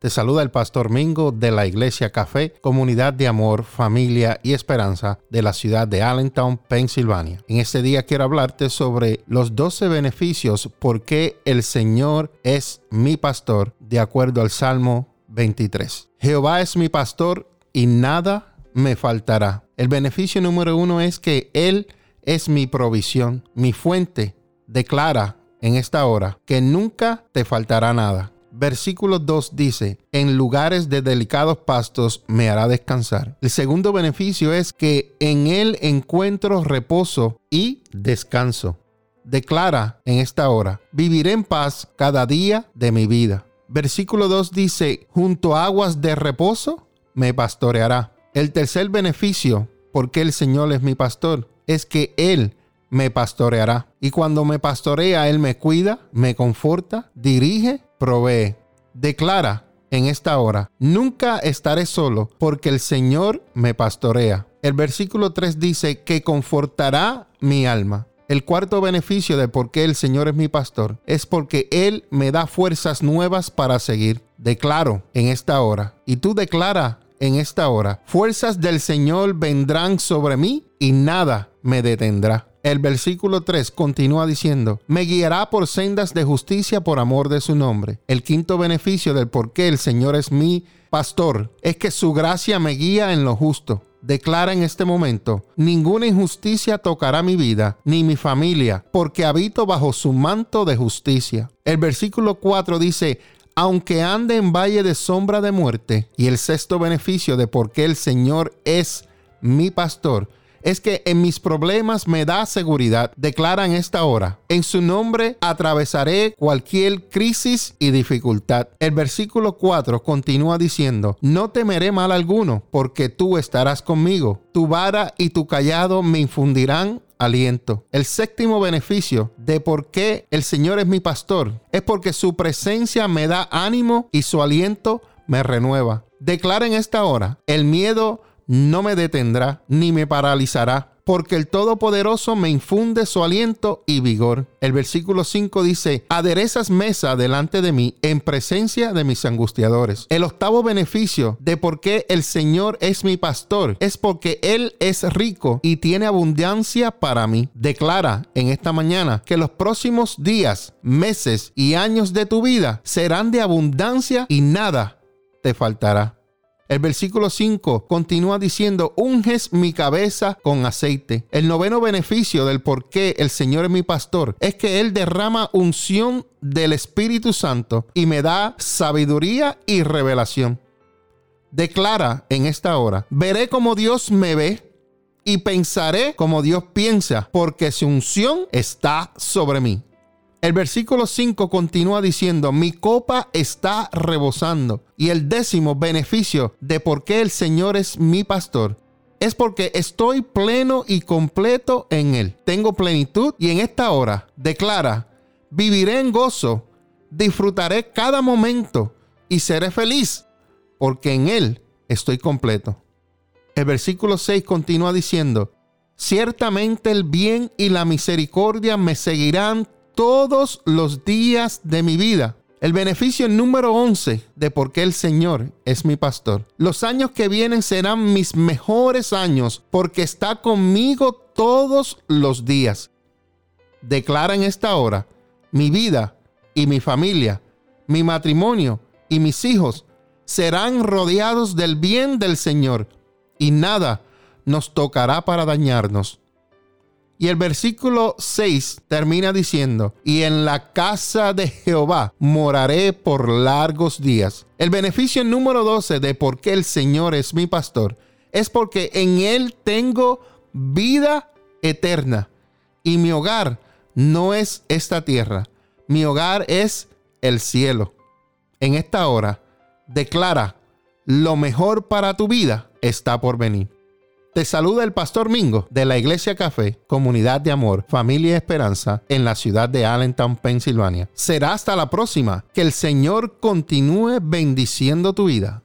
Te saluda el pastor Mingo de la Iglesia Café, comunidad de amor, familia y esperanza de la ciudad de Allentown, Pensilvania. En este día quiero hablarte sobre los 12 beneficios por qué el Señor es mi pastor, de acuerdo al Salmo 23. Jehová es mi pastor y nada me faltará. El beneficio número uno es que Él es mi provisión, mi fuente. Declara en esta hora que nunca te faltará nada versículo 2 dice, en lugares de delicados pastos me hará descansar. El segundo beneficio es que en él encuentro reposo y descanso. Declara en esta hora, viviré en paz cada día de mi vida. Versículo 2 dice, junto a aguas de reposo me pastoreará. El tercer beneficio, porque el Señor es mi pastor, es que Él me pastoreará. Y cuando me pastorea, Él me cuida, me conforta, dirige, provee. Declara en esta hora, nunca estaré solo porque el Señor me pastorea. El versículo 3 dice que confortará mi alma. El cuarto beneficio de por qué el Señor es mi pastor es porque Él me da fuerzas nuevas para seguir. Declaro en esta hora. Y tú declara en esta hora. Fuerzas del Señor vendrán sobre mí y nada me detendrá. El versículo 3 continúa diciendo, me guiará por sendas de justicia por amor de su nombre. El quinto beneficio del por qué el Señor es mi pastor es que su gracia me guía en lo justo. Declara en este momento, ninguna injusticia tocará mi vida, ni mi familia, porque habito bajo su manto de justicia. El versículo 4 dice, aunque ande en valle de sombra de muerte, y el sexto beneficio de por qué el Señor es mi pastor, es que en mis problemas me da seguridad, declara en esta hora. En su nombre atravesaré cualquier crisis y dificultad. El versículo 4 continúa diciendo, no temeré mal alguno, porque tú estarás conmigo. Tu vara y tu callado me infundirán aliento. El séptimo beneficio de por qué el Señor es mi pastor es porque su presencia me da ánimo y su aliento me renueva. Declara en esta hora, el miedo no me detendrá ni me paralizará porque el Todopoderoso me infunde su aliento y vigor. El versículo 5 dice, aderezas mesa delante de mí en presencia de mis angustiadores. El octavo beneficio de por qué el Señor es mi pastor es porque Él es rico y tiene abundancia para mí. Declara en esta mañana que los próximos días, meses y años de tu vida serán de abundancia y nada te faltará. El versículo 5 continúa diciendo, unges mi cabeza con aceite. El noveno beneficio del por qué el Señor es mi pastor es que Él derrama unción del Espíritu Santo y me da sabiduría y revelación. Declara en esta hora, veré como Dios me ve y pensaré como Dios piensa, porque su unción está sobre mí. El versículo 5 continúa diciendo, mi copa está rebosando. Y el décimo beneficio de por qué el Señor es mi pastor es porque estoy pleno y completo en Él. Tengo plenitud y en esta hora declara, viviré en gozo, disfrutaré cada momento y seré feliz, porque en Él estoy completo. El versículo 6 continúa diciendo, ciertamente el bien y la misericordia me seguirán todos los días de mi vida. El beneficio número 11 de por qué el Señor es mi pastor. Los años que vienen serán mis mejores años porque está conmigo todos los días. Declara en esta hora, mi vida y mi familia, mi matrimonio y mis hijos serán rodeados del bien del Señor y nada nos tocará para dañarnos. Y el versículo 6 termina diciendo, y en la casa de Jehová moraré por largos días. El beneficio número 12 de por qué el Señor es mi pastor es porque en Él tengo vida eterna. Y mi hogar no es esta tierra, mi hogar es el cielo. En esta hora, declara, lo mejor para tu vida está por venir. Te saluda el pastor Mingo de la Iglesia Café, Comunidad de Amor, Familia y Esperanza en la ciudad de Allentown, Pensilvania. Será hasta la próxima. Que el Señor continúe bendiciendo tu vida.